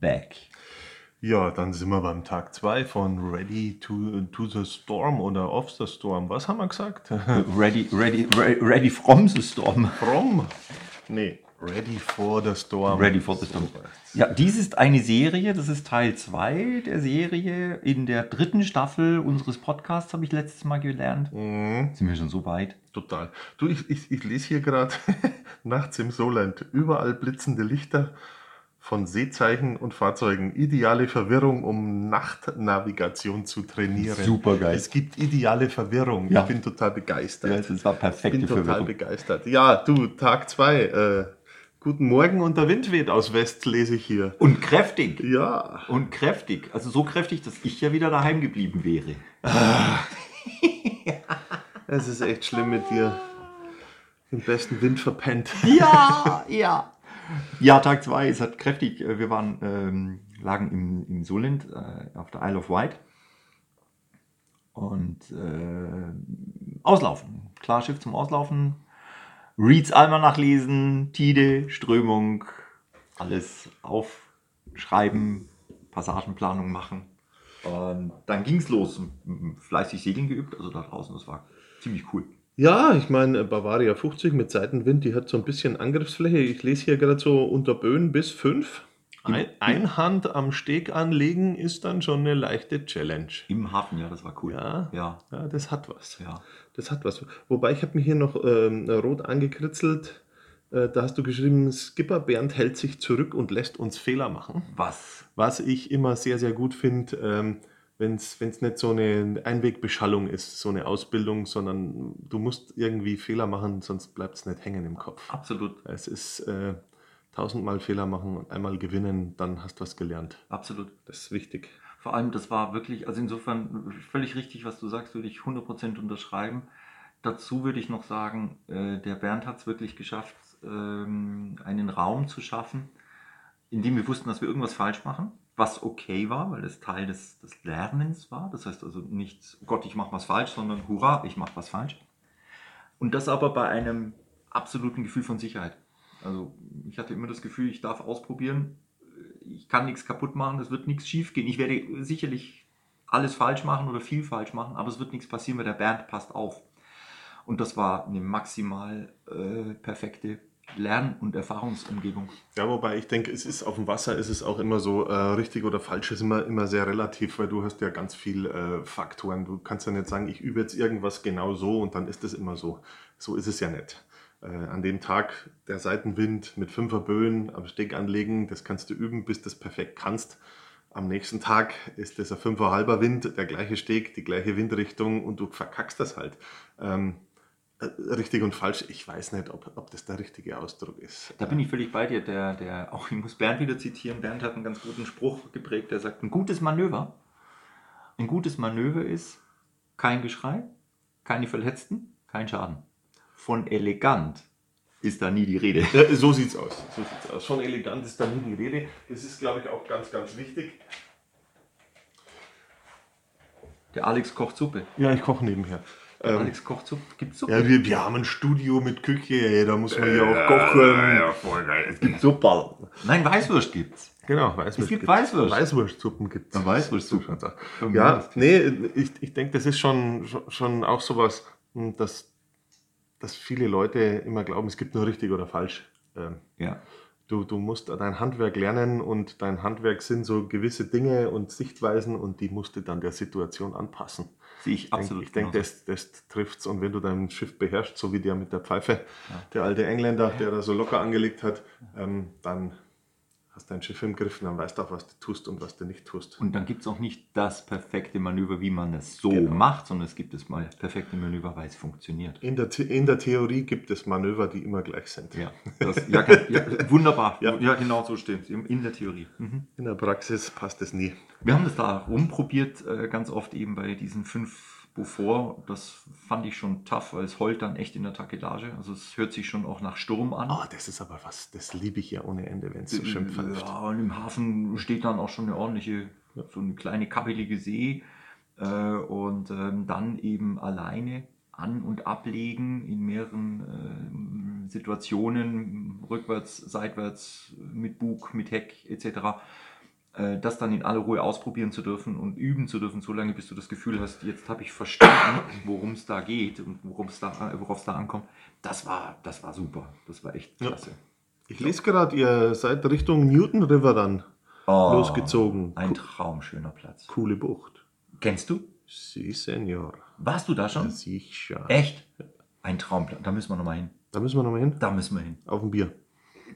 Back. Ja, dann sind wir beim Tag 2 von Ready to, to the Storm oder Off the Storm. Was haben wir gesagt? Ready, ready, re- ready from the storm. From? Nee, Ready for the Storm. Ready for the storm. Ja, dies ist eine Serie, das ist Teil 2 der Serie in der dritten Staffel unseres Podcasts, habe ich letztes Mal gelernt. Mhm, Sind wir schon so weit? total. Du, ich, ich, ich lese hier gerade nachts im Soland überall blitzende Lichter von Seezeichen und Fahrzeugen. Ideale Verwirrung, um Nachtnavigation zu trainieren. Supergeil. Es gibt ideale Verwirrung. Ja. Ich bin total begeistert. Ja, das war Ich perfekte bin total Verwirrung. begeistert. Ja, du, Tag 2. Äh, guten Morgen und der Wind weht aus West, lese ich hier. Und kräftig. Ja, Und kräftig. Also so kräftig, dass ich ja wieder daheim geblieben wäre. es ist echt schlimm mit dir. Den besten Wind verpennt. Ja, ja. Ja, Tag 2, es hat kräftig, äh, wir waren, ähm, lagen im, im Solent äh, auf der Isle of Wight und äh, auslaufen. Klar, Schiff zum Auslaufen. Reads Almanach lesen, Tide, Strömung, alles aufschreiben, Passagenplanung machen. Und dann ging es los. Fleißig Segeln geübt, also da draußen, das war ziemlich cool. Ja, ich meine, Bavaria 50 mit Seitenwind, die hat so ein bisschen Angriffsfläche. Ich lese hier gerade so unter Böen bis 5. Ein, ein Hand am Steg anlegen ist dann schon eine leichte Challenge. Im Hafen, ja, das war cool. Ja. Ja, Ja, das hat was. ja. Das hat was. Wobei ich habe mir hier noch ähm, rot angekritzelt. Äh, da hast du geschrieben, Skipper Bernd hält sich zurück und lässt uns Fehler machen. Was? Was ich immer sehr, sehr gut finde, ähm, wenn es nicht so eine Einwegbeschallung ist, so eine Ausbildung, sondern du musst irgendwie Fehler machen, sonst bleibt es nicht hängen im Kopf. Absolut, Es ist äh, tausendmal Fehler machen und einmal gewinnen, dann hast du was gelernt. absolut. Das ist wichtig. Vor allem, das war wirklich, also insofern völlig richtig, was du sagst, würde ich 100% unterschreiben. Dazu würde ich noch sagen, äh, der Bernd hat es wirklich geschafft, ähm, einen Raum zu schaffen, in dem wir wussten, dass wir irgendwas falsch machen, was okay war, weil es Teil des, des Lernens war. Das heißt also nicht, oh Gott, ich mache was falsch, sondern hurra, ich mache was falsch. Und das aber bei einem absoluten Gefühl von Sicherheit. Also ich hatte immer das Gefühl, ich darf ausprobieren, ich kann nichts kaputt machen, es wird nichts schief gehen. Ich werde sicherlich alles falsch machen oder viel falsch machen, aber es wird nichts passieren, weil der Bernd passt auf. Und das war eine maximal äh, perfekte Lern- und Erfahrungsumgebung. Ja, wobei ich denke, es ist auf dem Wasser ist es auch immer so, äh, richtig oder falsch ist immer, immer sehr relativ, weil du hast ja ganz viel äh, Faktoren. Du kannst ja nicht sagen, ich übe jetzt irgendwas genau so und dann ist es immer so. So ist es ja nicht. Äh, an dem Tag der Seitenwind mit fünfer Böen am Steg anlegen, das kannst du üben, bis du das perfekt kannst. Am nächsten Tag ist das ein fünfer halber Wind, der gleiche Steg, die gleiche Windrichtung und du verkackst das halt. Ähm, äh, richtig und falsch, ich weiß nicht, ob, ob das der richtige Ausdruck ist. Da bin ich völlig bei dir. Der, der, auch ich muss Bernd wieder zitieren. Bernd hat einen ganz guten Spruch geprägt, der sagt, ein gutes Manöver, ein gutes Manöver ist kein Geschrei, keine Verletzten, kein Schaden. Von elegant ist da nie die Rede. Ja, so sieht's aus. So sieht's aus. Schon elegant ist da nie die Rede. Das ist, glaube ich, auch ganz, ganz wichtig. Der Alex kocht Suppe. Ja, ich koche nebenher. Ähm, Alex kocht Suppe. Gibt's Suppe? ja, wir, wir haben ein Studio mit Küche, ey, da muss man ja auch kochen. voll geil. Es gibt Super. Nein, Weißwurst gibt's. Genau, Weißwurst. Es gibt gibt's. Weißwurst. Weißwurstsuppen gibt es. Ja, Weißwurstsuppen. Ja, nee, ich, ich denke, das ist schon, schon- schon auch sowas, hm, dass, dass viele Leute immer glauben, es gibt nur richtig oder falsch. Ähm, Ja. Du, du musst dein Handwerk lernen und dein Handwerk sind so gewisse Dinge und Sichtweisen und die musst du dann der Situation anpassen. Sehe ich absolut. ich denke, das, das trifft's und wenn du dein Schiff beherrschst, so wie der mit der Pfeife, der alte Engländer, der da so locker angelegt hat, ähm, dann hast dein Schiff im Griff und dann weißt du auch, was du tust und was du nicht tust. Und dann gibt es auch nicht das perfekte Manöver, wie man es so Genau. macht, sondern es gibt das mal perfekte Manöver, weil es funktioniert. In der, The- in der Theorie gibt es Manöver, die immer gleich sind. Ja, das, ja, ja wunderbar. Ja. Ja. genau so es in der Theorie. Mhm. In der Praxis passt es nie. Wir haben das da rumprobiert, äh, ganz oft eben bei diesen fünf Beaufort. Das fand ich schon tough, weil es heult dann echt in der Takelage. Also es hört sich schon auch nach Sturm an. Oh, das ist aber was, das liebe ich ja ohne Ende, wenn es so schön pfeift. Ja, und im Hafen steht dann auch schon eine ordentliche, so eine kleine kabbelige See. Äh, und ähm, dann eben alleine an- und ablegen in mehreren äh, Situationen, rückwärts, seitwärts, mit Bug, mit Heck etc. Äh, das dann in aller Ruhe ausprobieren zu dürfen und üben zu dürfen, solange bis du das Gefühl hast, jetzt habe ich verstanden, worum es da geht und worum es da, äh, worauf es da ankommt. Das war, das war super. Das war echt Ja. klasse. Ich lese gerade, ihr seid Richtung Newton River dann Oh, losgezogen. Ein traumschöner Platz. Coole Bucht. Kennst du? Si, Senor. Warst du da schon? Schon. Echt? Ein Traumplatz. Da müssen wir nochmal hin. Da müssen wir nochmal hin. Da müssen wir hin. Auf ein Bier.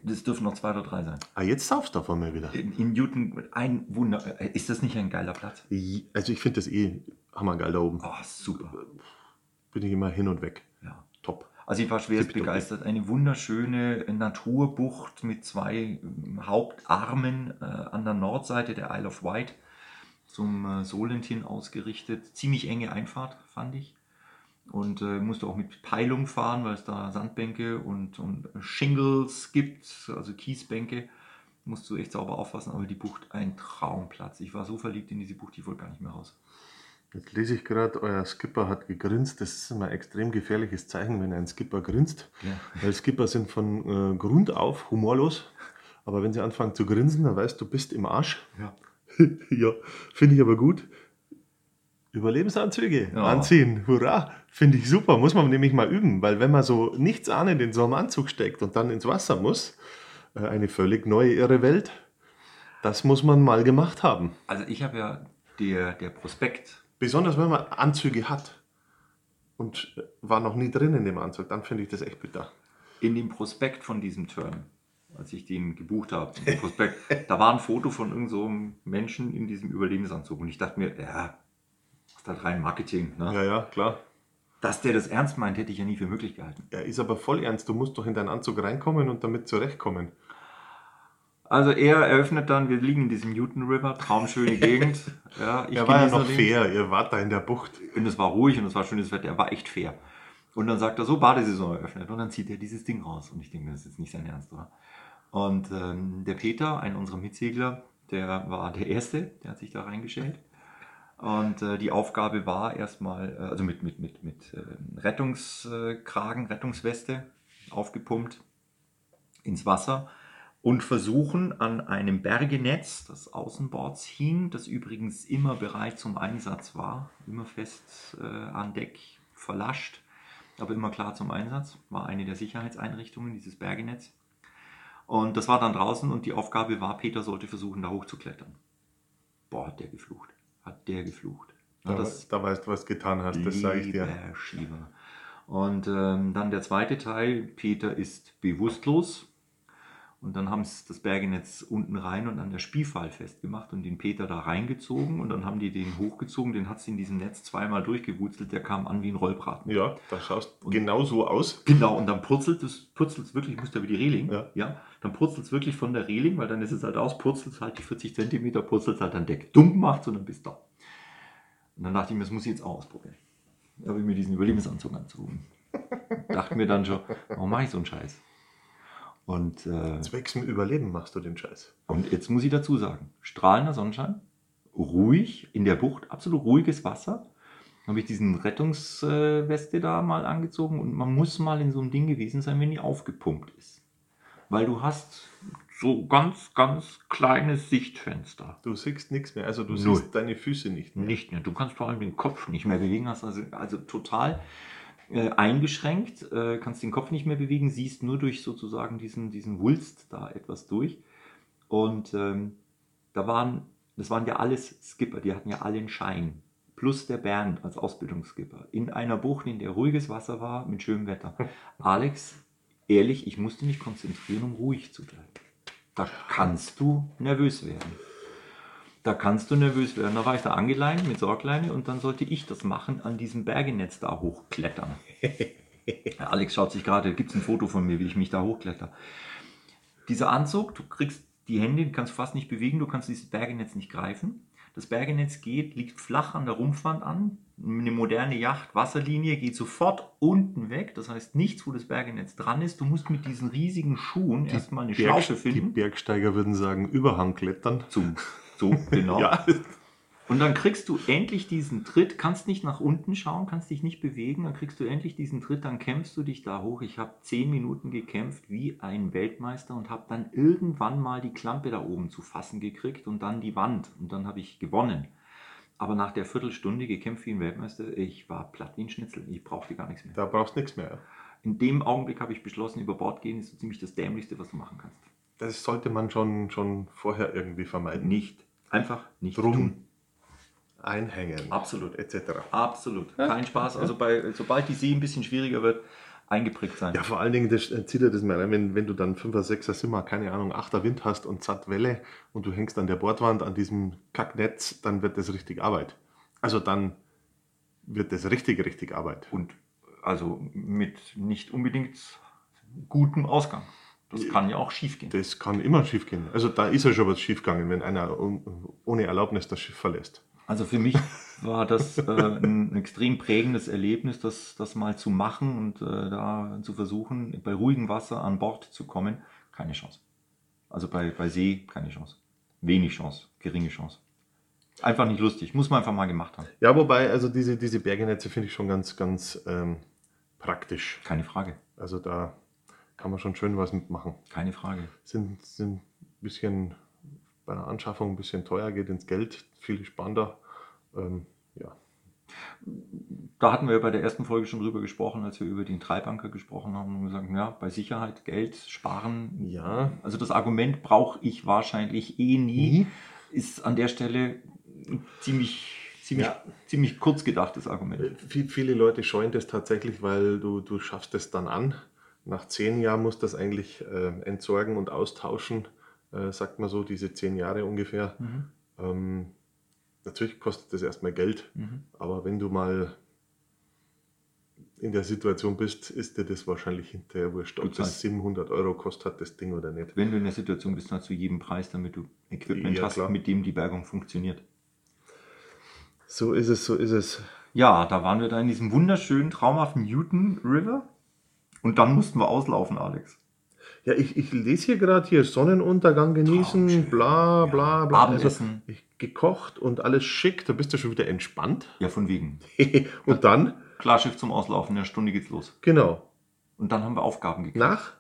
Das dürfen noch zwei oder drei sein. Ah, jetzt saufst du davon mal wieder. In, in Newton, ein Wunder. äh, Ist das nicht ein geiler Platz? Also ich finde das eh hammergeil da oben. Oh, super. Bin ich immer hin und weg. Ja. Top. Also ich war schwerst Tipptopp. begeistert. Eine wunderschöne Naturbucht mit zwei ähm, Hauptarmen äh, an der Nordseite der Isle of Wight zum äh, Solent hin ausgerichtet. Ziemlich enge Einfahrt, fand ich. Und äh, musste auch mit Peilung fahren, weil es da Sandbänke und, und Shingles gibt, also Kiesbänke. Musst du echt sauber aufpassen, aber die Bucht ein Traumplatz. Ich war so verliebt in diese Bucht, ich wollte gar nicht mehr raus. Jetzt lese ich gerade, euer Skipper hat gegrinst. Das ist immer ein extrem gefährliches Zeichen, wenn ein Skipper grinst. Ja. Weil Skipper sind von äh, Grund auf humorlos. Aber wenn sie anfangen zu grinsen, dann weißt du, du bist im Arsch. Ja. ja, finde ich aber gut. Überlebensanzüge Ja. anziehen, hurra, finde ich super, muss man nämlich mal üben, weil wenn man so nichts ahnend in so einem Anzug steckt und dann ins Wasser muss, äh, eine völlig neue, irre Welt, das muss man mal gemacht haben. Also ich habe ja der, der Prospekt Besonders wenn man Anzüge hat und äh, war noch nie drin in dem Anzug, dann finde ich das echt bitter. in dem Prospekt von diesem Turn, als ich den gebucht habe, Prospekt, da war ein Foto von irgendeinem so Menschen in diesem Überlebensanzug. Und ich dachte mir, ja, ist halt rein Marketing. Ne? Ja, ja, klar. Dass der das ernst meint, hätte ich ja nie für möglich gehalten. Er ist aber voll ernst, du musst doch in deinen Anzug reinkommen und damit zurechtkommen. Also er eröffnet dann, wir liegen in diesem Newton River, traumschöne Gegend. Ja, ich er war ja noch den. fair, ihr wart da in der Bucht. Und es war ruhig und es war schönes Wetter, er war echt fair. Und dann sagt er so, Badesaison eröffnet. Und dann zieht er dieses Ding raus. Und ich denke, das ist jetzt nicht sein Ernst, oder? Und ähm, der Peter, ein unserer Mitsegler, der war der Erste, der hat sich da reingestellt. Und äh, die Aufgabe war erstmal, äh, also mit, mit, mit, mit ähm, Rettungskragen, Rettungsweste aufgepumpt ins Wasser und versuchen an einem Bergenetz, das außenbords hing, das übrigens immer bereit zum Einsatz war, immer fest äh, an Deck verlascht, aber immer klar zum Einsatz, war eine der Sicherheitseinrichtungen, dieses Bergenetz. Und das war dann draußen und die Aufgabe war, Peter sollte versuchen, da hochzuklettern. Boah, hat der geflucht. Hat der geflucht. Da, das- da weißt du, was du getan hast, das sage ich dir. Schieber. Und ähm, dann der zweite Teil, Peter ist bewusstlos. Und dann haben sie das Bergenetz unten rein und an der Spielfall festgemacht und den Peter da reingezogen. Und dann haben die den hochgezogen, den hat es in diesem Netz zweimal durchgewurzelt, der kam an wie ein Rollbraten. Ja, da schaust genau so aus. Genau, und dann purzelt es purzelt wirklich, ich muss da über die Reling, Ja. dann purzelt es wirklich von der Reling, weil dann ist es halt aus, purzelt es halt die 40 Zentimeter, purzelt es halt an Deck. Dumm macht und dann bist du da. Und dann dachte ich mir, das muss ich jetzt auch ausprobieren. Da habe ich mir diesen Überlebensanzug anzogen. dachte mir dann schon, warum mache ich so einen Scheiß? Und, äh, Zwecks dem Überleben machst du den Scheiß. und jetzt muss ich dazu sagen, strahlender Sonnenschein, ruhig in der Bucht, absolut ruhiges Wasser. Dann habe ich diesen Rettungsweste da mal angezogen und man muss mal in so einem Ding gewesen sein, wenn die aufgepumpt ist. Weil du hast so ganz, ganz kleines Sichtfenster. Du siehst nichts mehr, also du Null. siehst deine Füße nicht mehr. Nicht mehr. Du kannst vor allem den Kopf nicht mehr bewegen, hast also, also total äh, eingeschränkt, äh, kannst den Kopf nicht mehr bewegen, siehst nur durch sozusagen diesen, diesen Wulst da etwas durch. Und ähm, da waren, das waren ja alles Skipper, die hatten ja alle einen Schein. Plus der Bernd als Ausbildungsskipper. In einer Bucht, in der ruhiges Wasser war, mit schönem Wetter. Alex, ehrlich, ich musste mich konzentrieren, um ruhig zu bleiben. Da kannst du nervös werden. Da kannst du nervös werden. Da war ich da angeleint mit Sorgleine und dann sollte ich das machen, an diesem Bergenetz da hochklettern. Alex schaut sich gerade, gibt es ein Foto von mir, wie ich mich da hochkletter. Dieser Anzug, du kriegst die Hände, die kannst du fast nicht bewegen, du kannst dieses Bergenetz nicht greifen. Das Bergenetz geht, liegt flach an der Rumpfwand an. Eine moderne Yacht, Wasserlinie, geht sofort unten weg. Das heißt nichts, wo das Bergenetz dran ist. Du musst mit diesen riesigen Schuhen erstmal eine Berg- Schlaufe Die finden. Bergsteiger würden sagen, Überhang klettern. Zum, so, genau. Ja, Und dann kriegst du endlich diesen Tritt, kannst nicht nach unten schauen, kannst dich nicht bewegen, dann kriegst du endlich diesen Tritt, dann kämpfst du dich da hoch. Ich habe zehn Minuten gekämpft wie ein Weltmeister und habe dann irgendwann mal die Klampe da oben zu fassen gekriegt und dann die Wand und dann habe ich gewonnen. Aber nach der Viertelstunde gekämpft wie ein Weltmeister, ich war platt wie ein Schnitzel, ich brauchte gar nichts mehr. da brauchst du nichts mehr. In dem Augenblick habe ich beschlossen, über Bord gehen ist so ziemlich das Dämlichste, was du machen kannst. Das sollte man schon, schon vorher irgendwie vermeiden. Nicht, einfach nicht Drum tun. einhängen. Absolut. Etc. Absolut. Kein Spaß. Also bei, sobald die See ein bisschen schwieriger wird, eingeprägt sein. Ja, vor allen Dingen, das äh, zieht er das mal rein, wenn, wenn du dann 5er, 6er Simmer, keine Ahnung, 8er Wind hast und satt Welle und du hängst an der Bordwand an diesem Kacknetz, dann wird das richtig Arbeit. Also dann wird das richtig, richtig Arbeit. Und also mit nicht unbedingt gutem Ausgang. Das kann ja auch schief gehen. Das kann immer schief gehen. Also da ist ja schon was schief gegangen, wenn einer ohne Erlaubnis das Schiff verlässt. Also für mich war das äh, ein extrem prägendes Erlebnis, das, das mal zu machen und äh, da zu versuchen, bei ruhigem Wasser an Bord zu kommen. Keine Chance. Also bei, bei See keine Chance. Wenig Chance, geringe Chance. Einfach nicht lustig. Muss man einfach mal gemacht haben. Ja, wobei, also diese, diese Bergenetze finde ich schon ganz, ganz ähm, praktisch. Keine Frage. Also da kann man schon schön was mitmachen. Keine Frage. Sind, sind ein bisschen bei der Anschaffung ein bisschen teuer, geht ins Geld, viel spannender. Ähm, ja. Da hatten wir bei der ersten Folge schon drüber gesprochen, als wir über den Treibanker gesprochen haben und gesagt, ja, bei Sicherheit, Geld, Sparen. Ja. Also das Argument brauche ich wahrscheinlich eh nie. Ist an der Stelle ein ziemlich, ziemlich, Ja. ziemlich kurz gedachtes Argument. Viel, viele Leute scheuen das tatsächlich, weil du, du schaffst es dann an. Nach zehn Jahren musst du das eigentlich äh, entsorgen und austauschen, äh, sagt man so, diese zehn Jahre ungefähr. Mhm. Ähm, natürlich kostet das erstmal Geld, Mhm. aber wenn du mal in der Situation bist, ist dir das wahrscheinlich hinterher wurscht, ob das 700 Euro kostet hat, das Ding oder nicht. Wenn du in der Situation bist, dann zu jedem Preis, damit du Equipment Ja, hast, klar. mit dem die Bergung funktioniert. So ist es, so ist es. Ja, da waren wir da in diesem wunderschönen, traumhaften Newton River. Und dann mussten wir auslaufen, Alex. Ja, ich, ich lese hier gerade hier Sonnenuntergang genießen, Traumschön. bla bla bla. Also, Abendessen. ich, gekocht und alles schick, da bist du schon wieder entspannt. Ja, von wegen. und dann, Klarschiff zum Auslaufen, in einer Stunde geht's los. genau, Und dann haben wir Aufgaben gekriegt. nach.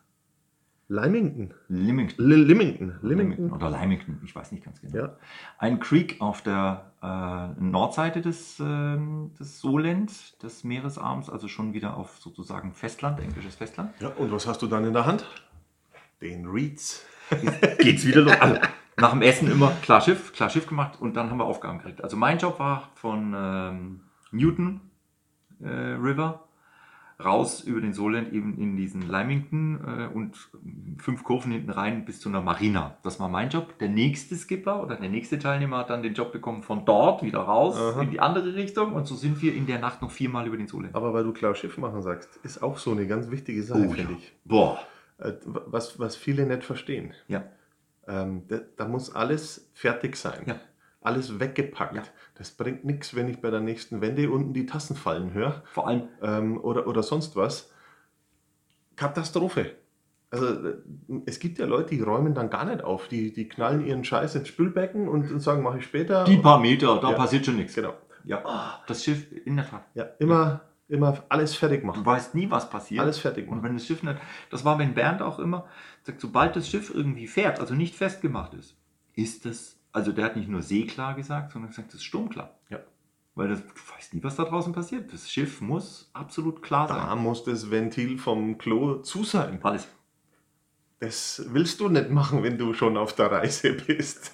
Limington. Li- Limington. Limington Limington. oder Limington, ich weiß nicht ganz genau. Ja. Ein Creek auf der äh, Nordseite des, ähm, des Solent, des Meeresarms, also schon wieder auf sozusagen Festland, englisches Festland. ja. Und was hast du dann in der Hand? Den Reeds. Geht's wieder los. Also, nach dem Essen immer klar Schiff, klar Schiff gemacht und dann haben wir Aufgaben gekriegt. Also mein Job war von ähm, Newton äh, River raus über den Solent eben in diesen Limington äh, und fünf Kurven hinten rein bis zu einer Marina. Das war mein Job. Der nächste Skipper oder der nächste Teilnehmer hat dann den Job bekommen von dort wieder raus Aha. in die andere Richtung und so sind wir in der Nacht noch viermal über den Solent. Aber weil du klar Schiff machen sagst, ist auch so eine ganz wichtige Sache, Oh, finde ja. ich. Boah. Äh, was, was viele nicht verstehen. Ja. Ähm, da, da muss alles fertig sein. Ja. Alles weggepackt. Ja. Das bringt nichts, wenn ich bei der nächsten Wende unten die Tassen fallen höre. Vor allem ähm, oder, oder sonst was. Katastrophe. Also äh, es gibt ja Leute, die räumen dann gar nicht auf. Die, die knallen ihren Scheiß ins Spülbecken und, und sagen, mache ich später. die paar Meter, da Ja. passiert schon nichts. Genau. Ja, das Schiff in der Tat. Ja, immer, immer alles fertig Du machen. weißt nie, was passiert. Alles fertig Und machen. wenn das Schiff nicht, das war wenn Bernd auch immer, sagt, sobald das Schiff irgendwie fährt, also nicht festgemacht ist, ist das, also der hat nicht nur seeklar gesagt, sondern gesagt, das ist sturmklar. Ja. Weil das, du weißt nie, was da draußen passiert. Das Schiff muss absolut klar Da sein. muss das Ventil vom Klo zu sein. Alles. Das willst du nicht machen, wenn du schon auf der Reise bist.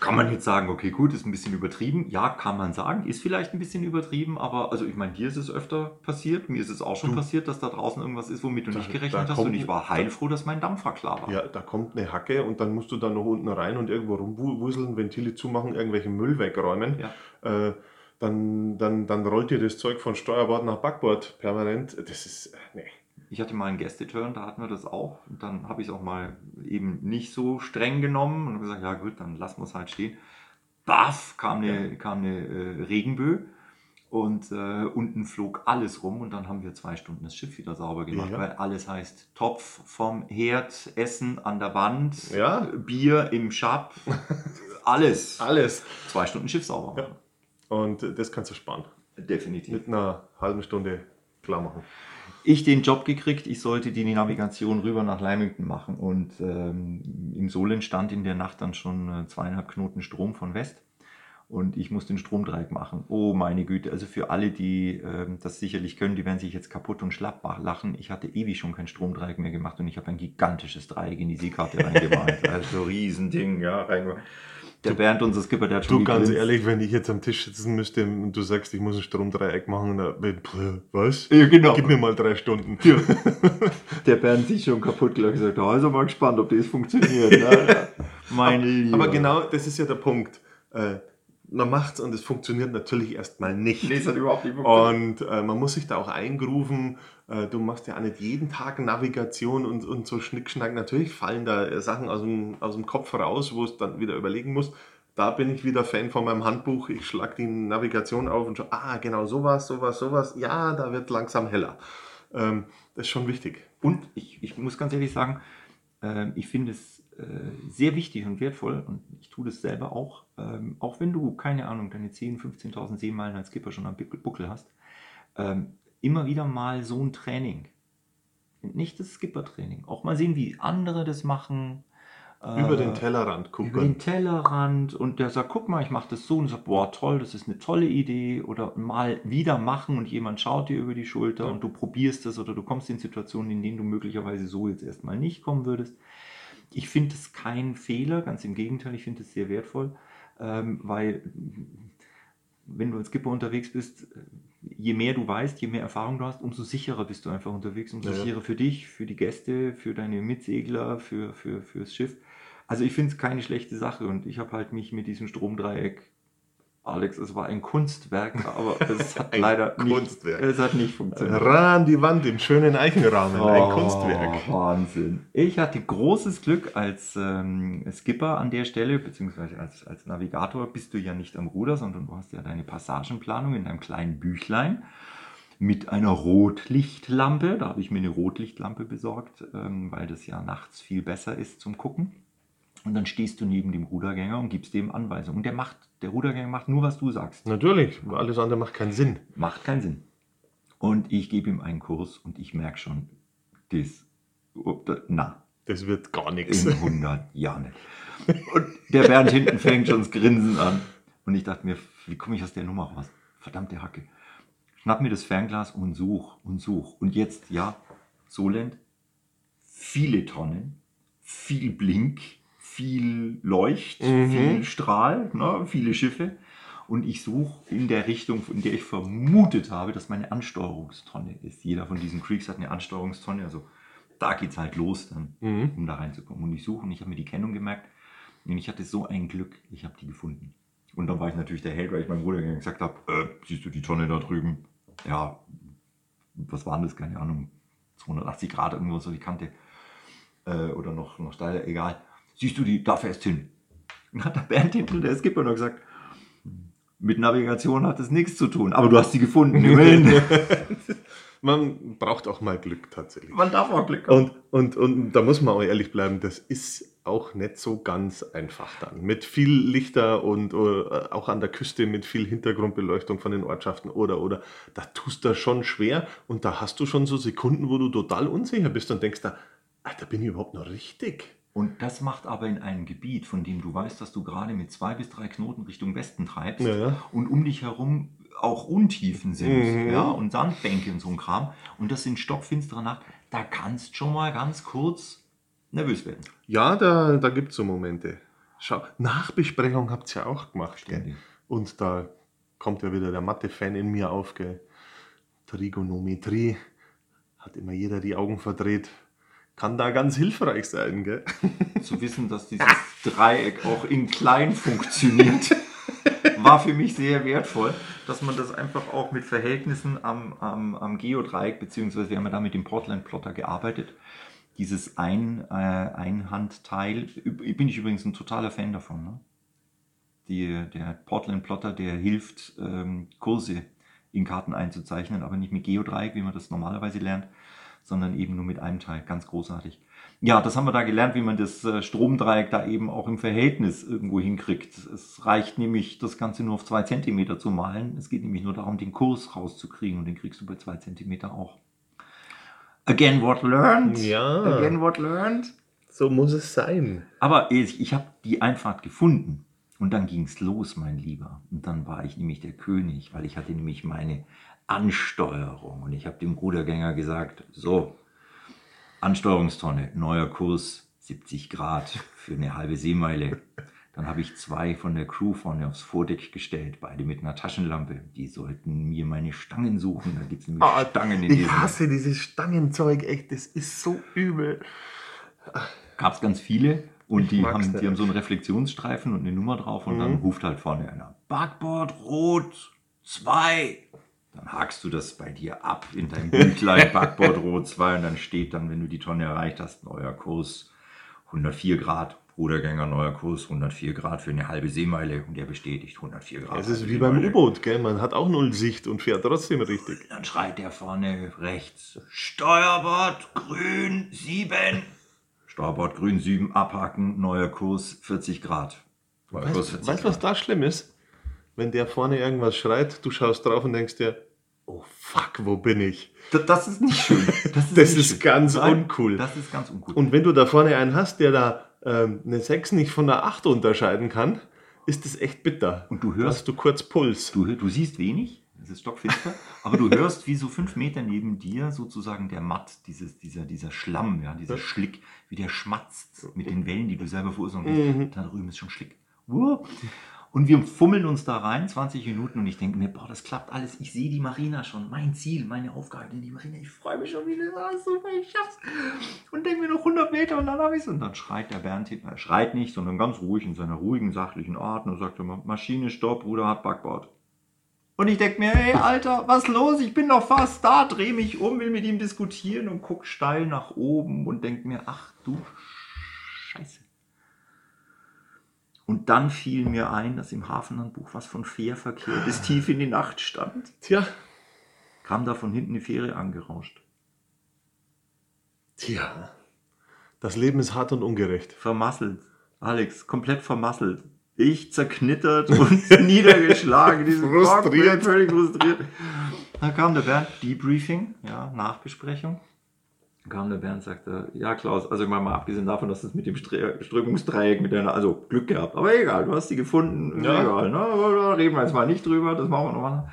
Kann man jetzt sagen, okay, gut, ist ein bisschen übertrieben. Ja, kann man sagen, ist vielleicht ein bisschen übertrieben, aber also ich meine, dir ist es öfter passiert, mir ist es auch schon Du- passiert, dass da draußen irgendwas ist, womit du Da- nicht gerechnet hast kommt- und ich war heilfroh, dass mein Dampfer klar war. Ja, da kommt eine Hacke und dann musst du da noch unten rein und irgendwo rumwuseln, Ventile zumachen, irgendwelchen Müll wegräumen. Ja. Äh, dann, dann, dann rollt dir das Zeug von Steuerbord nach Backbord permanent. Das ist, äh, nee. Ich hatte mal einen Gästeturn, da hatten wir das auch. Und dann habe ich es auch mal eben nicht so streng genommen und gesagt, ja gut, dann lassen wir es halt stehen. Baff, kam eine, kam eine äh, Regenböe und äh, unten flog alles rum und dann haben wir zwei Stunden das Schiff wieder sauber gemacht, Ja. weil alles heißt Topf vom Herd, Essen an der Wand, Ja. Bier im Schab, alles. Alles. Zwei Stunden Schiff sauber machen. Und äh, das kannst du sparen. Definitiv. Mit einer halben Stunde klar machen. Ich den Job gekriegt, ich sollte die Navigation rüber nach Leimington machen und ähm, im Solen stand in der Nacht dann schon äh, zweieinhalb Knoten Strom von West und ich musste den Stromdreieck machen. Oh meine Güte, also für alle, die ähm, das sicherlich können, die werden sich jetzt kaputt und schlapp lachen. Ich hatte ewig schon kein Stromdreieck mehr gemacht und ich habe ein gigantisches Dreieck in die Seekarte reingemalt. Also Riesending, ja, reingemacht. Der Bernd, unser Skipper, der hat schon Du, ganz gegrinst. ehrlich, wenn ich jetzt am Tisch sitzen müsste und du sagst, ich muss ein Stromdreieck machen, dann, was? Ja, genau. Gib mir mal drei Stunden. Ja. Der Bernd sich schon kaputt gelacht und gesagt, da ist er mal gespannt, ob das funktioniert. Ja, mein Lieber. Aber genau das ist ja der Punkt. Äh, man macht's und es funktioniert natürlich erstmal nicht. Nee, es hat überhaupt nicht funktioniert. Und äh, man muss sich da auch eingrooven. Äh, du machst ja auch nicht jeden Tag Navigation und, und so Schnickschnack. Natürlich fallen da äh, Sachen aus dem, aus dem Kopf raus, wo es dann wieder überlegen muss. Da bin ich wieder Fan von meinem Handbuch. Ich schlag die Navigation auf und schaue, ah, genau sowas, sowas, sowas. Ja, da wird langsam heller. Ähm, das ist schon wichtig. Und ich, ich muss ganz ehrlich sagen, ähm, ich finde es äh, sehr wichtig und wertvoll und ich tue das selber auch, ähm, auch wenn du, keine Ahnung, deine 10.000, 15.000 Seemeilen als Skipper schon am Buckel hast, ähm, immer wieder mal so ein Training. Nicht das Skipper-Training. Auch mal sehen, wie andere das machen. Über Äh, den Tellerrand gucken. über den Tellerrand und der sagt, guck mal, ich mache das so und sagt, boah, toll, das ist eine tolle Idee oder mal wieder machen und jemand schaut dir über die Schulter Ja. und du probierst es oder du kommst in Situationen, in denen du möglicherweise so jetzt erstmal nicht kommen würdest. Ich finde es kein Fehler, ganz im Gegenteil, ich finde es sehr wertvoll, ähm, weil wenn du als Skipper unterwegs bist, je mehr du weißt, je mehr Erfahrung du hast, umso sicherer bist du einfach unterwegs, umso Ja, ja. sicherer für dich, für die Gäste, für deine Mitsegler, für, für, fürs Schiff. Also ich finde es keine schlechte Sache und ich habe halt mich mit diesem Stromdreieck, Alex, es war ein Kunstwerk, aber es hat Ein leider Kunstwerk. nicht, es hat nicht funktioniert. Ran die Wand im schönen Eichenrahmen. Ein Oh, Kunstwerk. Wahnsinn. Ich hatte großes Glück als ähm, Skipper an der Stelle, beziehungsweise als, als Navigator bist du ja nicht am Ruder, sondern du hast ja deine Passagenplanung in deinem kleinen Büchlein mit einer Rotlichtlampe. Da habe ich mir eine Rotlichtlampe besorgt, ähm, weil das ja nachts viel besser ist zum Gucken. Und dann stehst du neben dem Rudergänger und gibst dem Anweisungen. Und der macht, der Rudergänger macht nur, was du sagst. Natürlich, alles andere macht keinen Sinn. Macht keinen Sinn. Und ich gebe ihm einen Kurs und ich merke schon, das, na, Das wird gar nichts. in 100 Jahren nicht. Und der Bernd hinten fängt schon das Grinsen an. Und ich dachte mir, wie komme ich aus der Nummer raus? Verdammte Hacke. Schnapp mir das Fernglas und such und such. Und jetzt, ja, Solent, viele Tonnen, viel Blink, viel Leucht, Mhm. viel Strahl, ne, viele Schiffe. Und ich suche in der Richtung, in der ich vermutet habe, dass meine Ansteuerungstonne ist. Jeder von diesen Creeks hat eine Ansteuerungstonne. Also da geht es halt los dann Mhm. um da reinzukommen. Und ich suche und ich habe mir die Kennung gemerkt. Und ich hatte so ein Glück, ich habe die gefunden. Und dann war ich natürlich der Held, weil ich meinem Bruder gesagt habe, äh, siehst du die Tonne da drüben? Ja, was waren das? Keine Ahnung, 280 Grad irgendwo so die Kante. Äh, oder noch, noch steiler, egal. Siehst du die, da fährst hin. Und hat der Bernd hinten, der Skipper, noch gesagt, mit Navigation hat das nichts zu tun, aber du hast sie gefunden. immerhin. Man braucht auch mal Glück tatsächlich. Man darf auch Glück haben. Und, und, und da muss man auch ehrlich bleiben, das ist auch nicht so ganz einfach dann. Mit viel Lichter und äh, auch an der Küste mit viel Hintergrundbeleuchtung von den Ortschaften oder oder, da tust du schon schwer und da hast du schon so Sekunden, wo du total unsicher bist und denkst da, Alter, bin ich überhaupt noch richtig? Und das macht aber in einem Gebiet, von dem du weißt, dass du gerade mit zwei bis drei Knoten Richtung Westen treibst Ja, ja. und um dich herum auch Untiefen sind Mhm. ja, und Sandbänke und so ein Kram und das sind stockfinstere Nacht, da kannst schon mal ganz kurz nervös werden. Ja, da, da gibt es so Momente. Schau, Nachbesprechung habt ihr ja auch gemacht. Und da kommt ja wieder der Mathe-Fan in mir auf. Gell? Trigonometrie hat immer jeder die Augen verdreht. Kann da ganz hilfreich sein. Gell? Zu wissen, dass dieses Dreieck auch in klein funktioniert, war für mich sehr wertvoll, dass man das einfach auch mit Verhältnissen am, am, am Geodreieck, beziehungsweise wir haben ja da mit dem Portland-Plotter gearbeitet, dieses ein, äh, Einhandteil, bin ich übrigens ein totaler Fan davon. Ne? Die, der Portland-Plotter, der hilft, ähm, Kurse in Karten einzuzeichnen, aber nicht mit Geodreieck, wie man das normalerweise lernt, sondern eben nur mit einem Teil. Ganz großartig. Ja, das haben wir da gelernt, wie man das äh, Stromdreieck da eben auch im Verhältnis irgendwo hinkriegt. Es reicht nämlich, das Ganze nur auf zwei Zentimeter zu malen. Es geht nämlich nur darum, den Kurs rauszukriegen und den kriegst du bei zwei Zentimeter auch. Again what learned. Ja. Again what learned. So muss es sein. Aber ich, ich habe die Einfahrt gefunden und dann ging es los, mein Lieber. Und dann war ich nämlich der König, weil ich hatte nämlich meine Ansteuerung und ich habe dem Rudergänger gesagt, so, Ansteuerungstonne, neuer Kurs 70 Grad für eine halbe Seemeile. Dann habe ich zwei von der Crew vorne aufs Vordeck gestellt, beide mit einer Taschenlampe. Die sollten mir meine Stangen suchen. Da gibt es nämlich Ah, Stangen in Ich hasse dieses Stangenzeug, echt, das ist so übel. gab es ganz viele und die haben, die haben so einen Reflexionsstreifen und eine Nummer drauf und dann Mhm. ruft halt vorne einer Backboard rot 2. Dann hakst du das bei dir ab in dein Büchlein Backboard rot 2 und dann steht dann, wenn du die Tonne erreicht hast, neuer Kurs 104 Grad. Rudergänger, neuer Kurs 104 Grad für eine halbe Seemeile und der bestätigt 104 Grad. Es ist wie beim. U-Boot, gell? Man hat auch null Sicht und fährt trotzdem richtig. Dann schreit der vorne rechts. Steuerbord grün 7. Steuerbord grün 7 abhaken, neuer Kurs 40 Grad. Neuer Kurs Weißt 40 du, was da schlimm ist? Wenn der vorne irgendwas schreit, du schaust drauf und denkst dir, oh fuck, wo bin ich? Das, das ist nicht schön. Das ist, Das ist ganz Nein, uncool. Das ist ganz uncool. Und wenn du da vorne einen hast, der da ähm, eine 6 nicht von der 8 unterscheiden kann, ist das echt bitter. Und du hörst, hast du kurz Puls. du, du siehst wenig, es ist stockfinster, aber du hörst, wie so fünf Meter neben dir sozusagen der Matt, dieses, dieser, dieser Schlamm, ja, dieser. Schlick, wie der schmatzt mit den Wellen, die du selber verursacht hast. Mhm. Da drüben ist schon Schlick. Und wir fummeln uns da rein, 20 Minuten, und ich denke mir, boah, das klappt alles. Ich sehe die Marina schon, mein Ziel, meine Aufgabe, denn die Marina, ich freue mich schon wieder, ah, super, ich schaff's. Und denke mir noch 100 Meter und dann habe ich's. Und dann schreit der Bernd hinten, er schreit nicht, sondern ganz ruhig in seiner ruhigen, sachlichen Art und sagt immer, Maschine, Stopp, Bruder hat Backbord. Und ich denke mir, hey, Alter, was los? Ich bin doch fast da, dreh mich um, will mit ihm diskutieren und guck steil nach oben und denk mir, ach du Scheiße. Und dann fiel mir ein, dass im Hafenhandbuch was von Fährverkehr bis tief in die Nacht stand. Tja, Kam da von hinten eine Fähre angerauscht. tja. Das Leben ist hart und ungerecht. Vermasselt. Alex, komplett vermasselt. Ich zerknittert und niedergeschlagen. Frustriert. Völlig frustriert. Dann kam der Bernd, Debriefing, ja, Nachbesprechung. Dann kam der Bernd und sagte, ja Klaus, also ich meine mal abgesehen davon, dass es mit dem Strömungsdreieck mit deiner, also Glück gehabt, aber egal, du hast sie gefunden, Ja. egal, ne? da reden wir jetzt mal nicht drüber, das machen wir nochmal.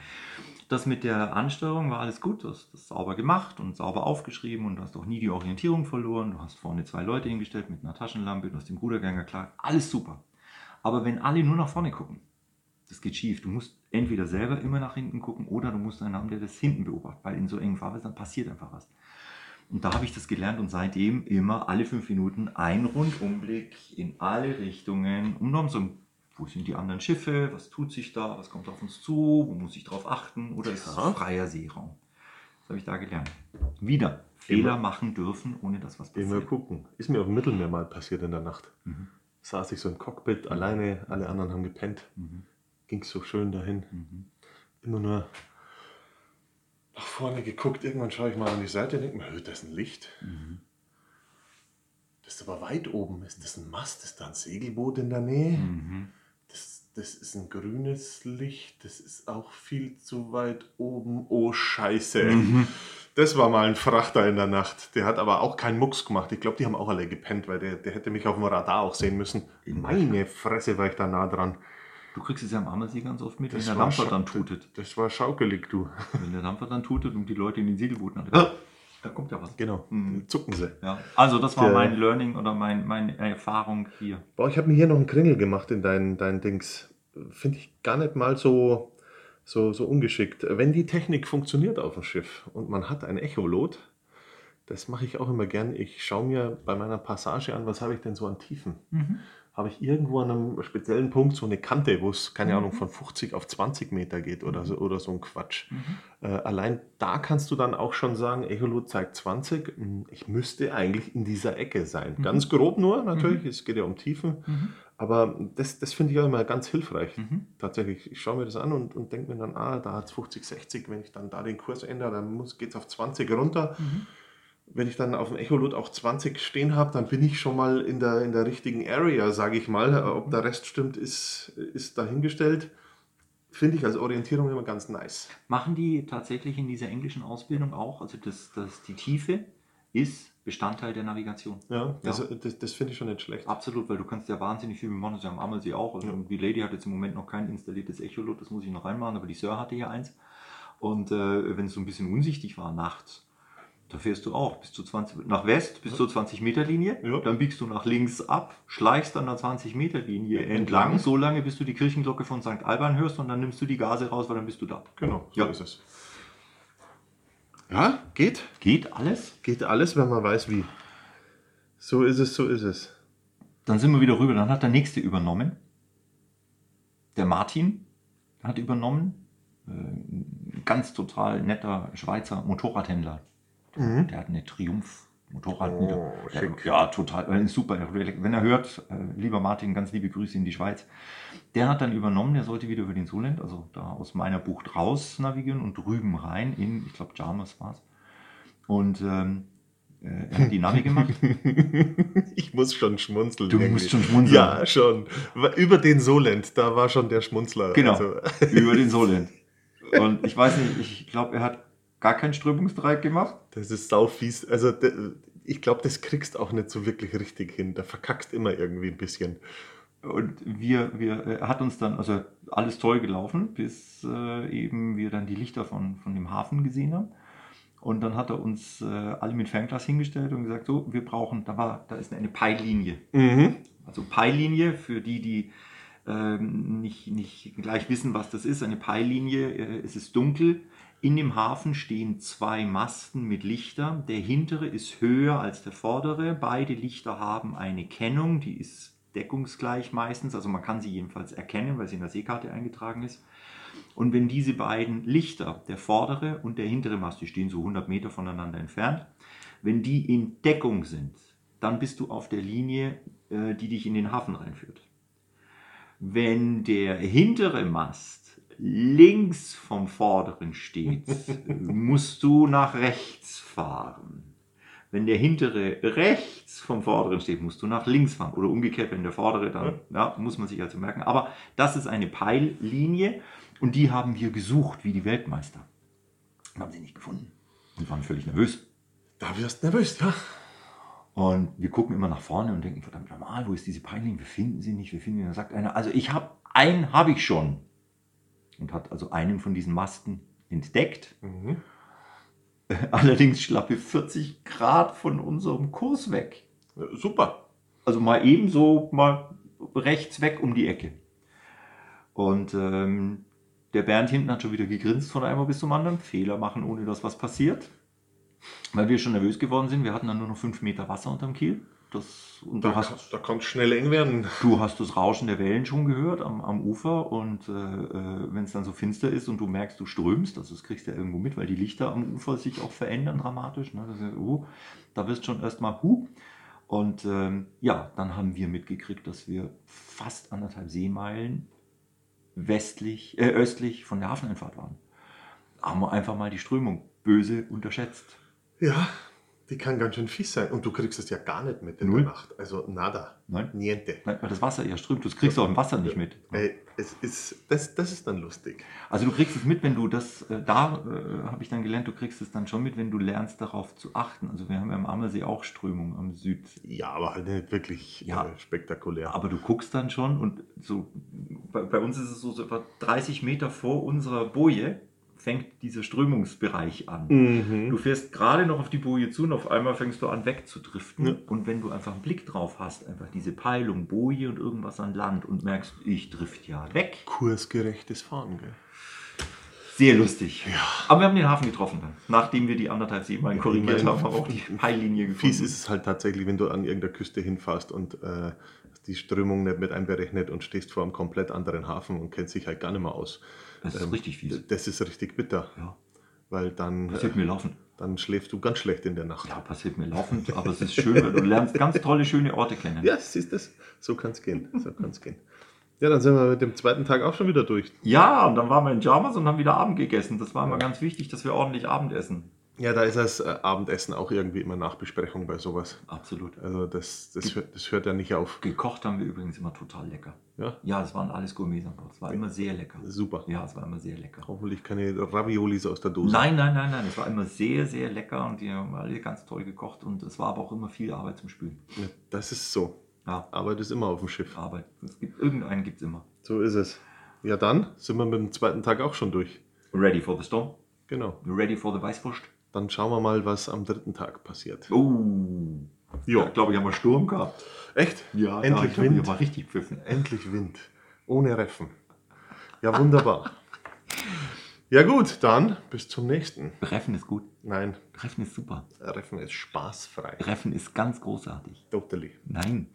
Das mit der Ansteuerung war alles gut, du hast das sauber gemacht und sauber aufgeschrieben und du hast auch nie die Orientierung verloren. Du hast vorne zwei Leute hingestellt mit einer Taschenlampe, du hast dem Rudergänger klar, alles super. Aber wenn alle nur nach vorne gucken, das geht schief. Du musst entweder selber immer nach hinten gucken oder du musst einen haben, der das hinten beobachtet, weil in so engen Fahrwässern passiert einfach was. Und da habe ich das gelernt und seitdem immer alle fünf Minuten ein Rundumblick in alle Richtungen, um dann so, wo sind die anderen Schiffe, was tut sich da, was kommt auf uns zu, wo muss ich drauf achten oder ist es freier Seeraum. Das habe ich da gelernt. Wieder Fehler Immer. machen dürfen, ohne dass was Immer passiert. gucken. Ist mir auf dem Mittelmeer mal passiert in der Nacht. Mhm. Saß ich so im Cockpit alleine, alle anderen haben gepennt. Mhm. Ging so schön dahin. Mhm. Immer nur nach vorne geguckt. Irgendwann schaue ich mal an die Seite und denke mir, "Hö, da ist ein Licht. Mhm. Das ist aber weit oben. Ist das ein Mast? Ist da ein Segelboot in der Nähe? Mhm. Das, das ist ein grünes Licht. Das ist auch viel zu weit oben. Oh, Scheiße. Das war mal ein Frachter in der Nacht. Der hat aber auch keinen Mucks gemacht. Ich glaube, die haben auch alle gepennt, weil der, der hätte mich auf dem Radar auch sehen müssen. In Meine Fresse war ich da nah dran. Du kriegst es ja am Ammersee ganz oft mit, wenn Das der war Dampfer dann tutet. Das war schaukelig, du. Wenn der Dampfer dann tutet und die Leute in den Segelbooten alle. Da kommt ja was. Genau, Mhm. zucken sie. Ja. Also das war Der- mein Learning oder mein, meine Erfahrung hier. Boah, ich habe mir hier noch einen Kringel gemacht in deinen dein Dings. Finde ich gar nicht mal so, so, so ungeschickt. Wenn die Technik funktioniert auf dem Schiff und man hat ein Echolot, das mache ich auch immer gern. Ich schaue mir bei meiner Passage an, was habe ich denn so an Tiefen? Habe ich irgendwo an einem speziellen Punkt so eine Kante, wo es, keine Ahnung, von 50 auf 20 Meter geht oder so, oder so ein Quatsch. Äh, allein da kannst du dann auch schon sagen, Echolot zeigt 20. Hm, Ich müsste eigentlich in dieser Ecke sein. Ganz grob nur, natürlich. Es geht ja um Tiefen. Aber das, das finde ich auch immer ganz hilfreich. Mhm. Tatsächlich, ich schaue mir das an und, und denke mir dann, ah, da hat es 50, 60. Wenn ich dann da den Kurs ändere, dann geht es auf 20 runter. Wenn ich dann auf dem Echolot auch 20 stehen habe, dann bin ich schon mal in der, in der richtigen Area, sage ich mal. Ob der Rest stimmt, ist, ist dahingestellt. Finde ich als Orientierung immer ganz nice. Machen die tatsächlich in dieser englischen Ausbildung auch? Also das, das, die Tiefe ist Bestandteil der Navigation. Ja, das, das, das finde ich schon nicht schlecht. Absolut, weil du kannst ja wahnsinnig viel machen. Sie haben Ammersee auch. Also Die Lady hat jetzt im Moment noch kein installiertes Echolot, das muss ich noch reinmachen, aber die Sir hatte ja eins. Und äh, wenn es so ein bisschen unsichtig war nachts, da fährst du auch bis zu 20, nach West bis zur 20 Meter Linie, Ja. dann biegst du nach links ab, schleichst an der 20 Meter Linie Entlang. entlang, so lange bis du die Kirchenglocke von St. Alban hörst und dann nimmst du die Gase raus, weil dann bist du da. Genau, so Ja. ist es. Ja, geht. Geht alles? Geht alles, wenn man weiß, wie. So ist es, so ist es. Dann sind wir wieder rüber. Dann hat der nächste übernommen. Der Martin hat übernommen. Äh, Ein ganz total netter Schweizer Motorradhändler. Der hat eine Triumph Motorrad. Oh, der, schick. ja, total. äh, Super. Wenn er hört, äh, lieber Martin, ganz liebe Grüße in die Schweiz. Der hat dann übernommen, der sollte wieder über den Solent, also da aus meiner Bucht raus navigieren und drüben rein in, ich glaube, Jarmus war es. Und ähm, äh, er hat die Navi gemacht. Ich muss schon schmunzeln. Du irgendwie. musst schon schmunzeln. Ja, schon. Über den Solent, da war schon der Schmunzler. Genau, Also, über den Solent. Und ich weiß nicht, ich glaube, er hat gar keinen Strömungsdreieck gemacht. das ist sau fies. Also, ich glaube, das kriegst auch nicht so wirklich richtig hin. Da verkackst immer irgendwie ein bisschen. Und wir, wir, er hat uns dann, also alles toll gelaufen, bis äh, eben wir dann die Lichter von, von dem Hafen gesehen haben. Und dann hat er uns äh, alle mit Fernglas hingestellt und gesagt, so, wir brauchen, da war, da ist eine Peillinie. Mhm. Also Peillinie, für die, die ähm, nicht, nicht gleich wissen, was das ist, eine Peillinie, äh, es ist dunkel. In dem Hafen stehen zwei Masten mit Lichtern. Der hintere ist höher als der vordere. Beide Lichter haben eine Kennung, die ist deckungsgleich meistens. Also man kann sie jedenfalls erkennen, weil sie in der Seekarte eingetragen ist. Und wenn diese beiden Lichter, der vordere und der hintere Mast, die stehen so 100 Meter voneinander entfernt, wenn die in Deckung sind, dann bist du auf der Linie, äh, die dich in den Hafen reinführt. Wenn der hintere Mast links vom vorderen steht, musst du nach rechts fahren. Wenn der hintere rechts vom vorderen steht, musst du nach links fahren. Oder umgekehrt, wenn der vordere, dann ja, muss man sich also merken. Aber das ist eine Peillinie und die haben wir gesucht, wie die Weltmeister. Und haben sie nicht gefunden. Und waren völlig nervös. Da wirst du nervös, ja. Und wir gucken immer nach vorne und denken, verdammt normal, wo ist diese Peillinie? Wir finden sie nicht, wir finden sie. Dann sagt einer, also ich habe, einen habe ich schon. Und hat also einen von diesen Masten entdeckt. Mhm. Allerdings schlappe 40 Grad von unserem Kurs weg. Super. Also mal ebenso mal rechts weg um die Ecke. Und ähm, der Bernd hinten hat schon wieder gegrinst von einmal bis zum anderen. Fehler machen, ohne dass was passiert. Weil wir schon nervös geworden sind. Wir hatten dann nur noch 5 Meter Wasser unterm Kiel. Das, und Da, hast, da kann es schnell eng werden. du hast das Rauschen der Wellen schon gehört am, am Ufer. Und äh, äh, wenn es dann so finster ist und du merkst, du strömst, also das kriegst du ja irgendwo mit, weil die Lichter am Ufer sich auch verändern dramatisch. Ne? Das ist, uh, da wirst schon erstmal hu. Und ähm, ja, dann haben wir mitgekriegt, dass wir fast anderthalb Seemeilen westlich, äh, östlich von der Hafeneinfahrt waren. Haben wir einfach mal die Strömung böse unterschätzt. Ja, die kann ganz schön fies sein. Und du kriegst es ja gar nicht mit in Null. der Nacht. Also nada. Nein? Niente. Nein, weil das Wasser ja strömt. Das kriegst du auch im Wasser nicht mit. Ey, es ist, das, das ist dann lustig. Also du kriegst es mit, wenn du das, äh, da äh, habe ich dann gelernt, du kriegst es dann schon mit, wenn du lernst darauf zu achten. Also wir haben ja am Ammersee auch Strömung am Süd. Ja, aber halt nicht wirklich Ja. äh, spektakulär. Aber du guckst dann schon und so, bei, bei uns ist es so, so etwa 30 Meter vor unserer Boje fängt dieser Strömungsbereich an. Mhm. Du fährst gerade noch auf die Boje zu und auf einmal fängst du an wegzudriften. Ja. Und wenn du einfach einen Blick drauf hast, einfach diese Peilung, Boje und irgendwas an Land und merkst, ich drift ja weg. Kursgerechtes Fahren, gell? Sehr lustig. Aber wir haben den Hafen getroffen dann. Nachdem wir die anderthalb Seemeilen korrigiert ich meine, haben, haben wir auch die Peillinie gefunden. Fies ist es halt tatsächlich, wenn du an irgendeiner Küste hinfährst und äh, die Strömung nicht mit einberechnet und stehst vor einem komplett anderen Hafen und kennst dich halt gar nicht mehr aus. Das ist Ähm, richtig fies. Das ist richtig bitter, Ja, weil dann, passiert äh, mir laufend. dann schläfst du ganz schlecht in der Nacht. Ja, passiert mir laufend, aber es ist schön, weil du lernst ganz tolle, schöne Orte kennen. Ja, siehst du, so kann es gehen. So kann's gehen. Ja, dann sind wir mit dem zweiten Tag auch schon wieder durch. Ja, und dann waren wir in Jamas und haben wieder Abend gegessen. Das war immer ganz wichtig, dass wir ordentlich Abend essen. Ja, da ist das äh, Abendessen auch irgendwie immer Nachbesprechung bei sowas. Absolut. Also das, das, hört, das hört ja nicht auf. Gekocht haben wir übrigens immer total lecker. Ja, Ja, es waren alles Gourmets an Bord. Es war immer sehr lecker. super. Ja, es war immer sehr lecker. Hoffentlich keine Raviolis aus der Dose. Nein, nein, nein, nein. Es war immer sehr, sehr lecker und die haben alle ganz toll gekocht und es war aber auch immer viel Arbeit zum Spülen. Ja, Das ist so. Ja, Arbeit ist immer auf dem Schiff. Arbeit. Es gibt, irgendeinen gibt es immer. So ist es. Ja, dann sind wir mit dem zweiten Tag auch schon durch. Ready for the storm? Genau. Ready for the Weißwurst? Dann schauen wir mal, was am dritten Tag passiert. Oh, Jo. ja, glaube ich, haben wir Sturm gehabt. Echt? Ja, Endlich ich glaub, Wind. hier war richtig pfiffen. Endlich Wind. Ohne Reffen. Ja, wunderbar. ja gut, dann bis zum nächsten. Reffen ist gut. Nein, Reffen ist super. Reffen ist spaßfrei. Reffen ist ganz großartig. Totally. Nein.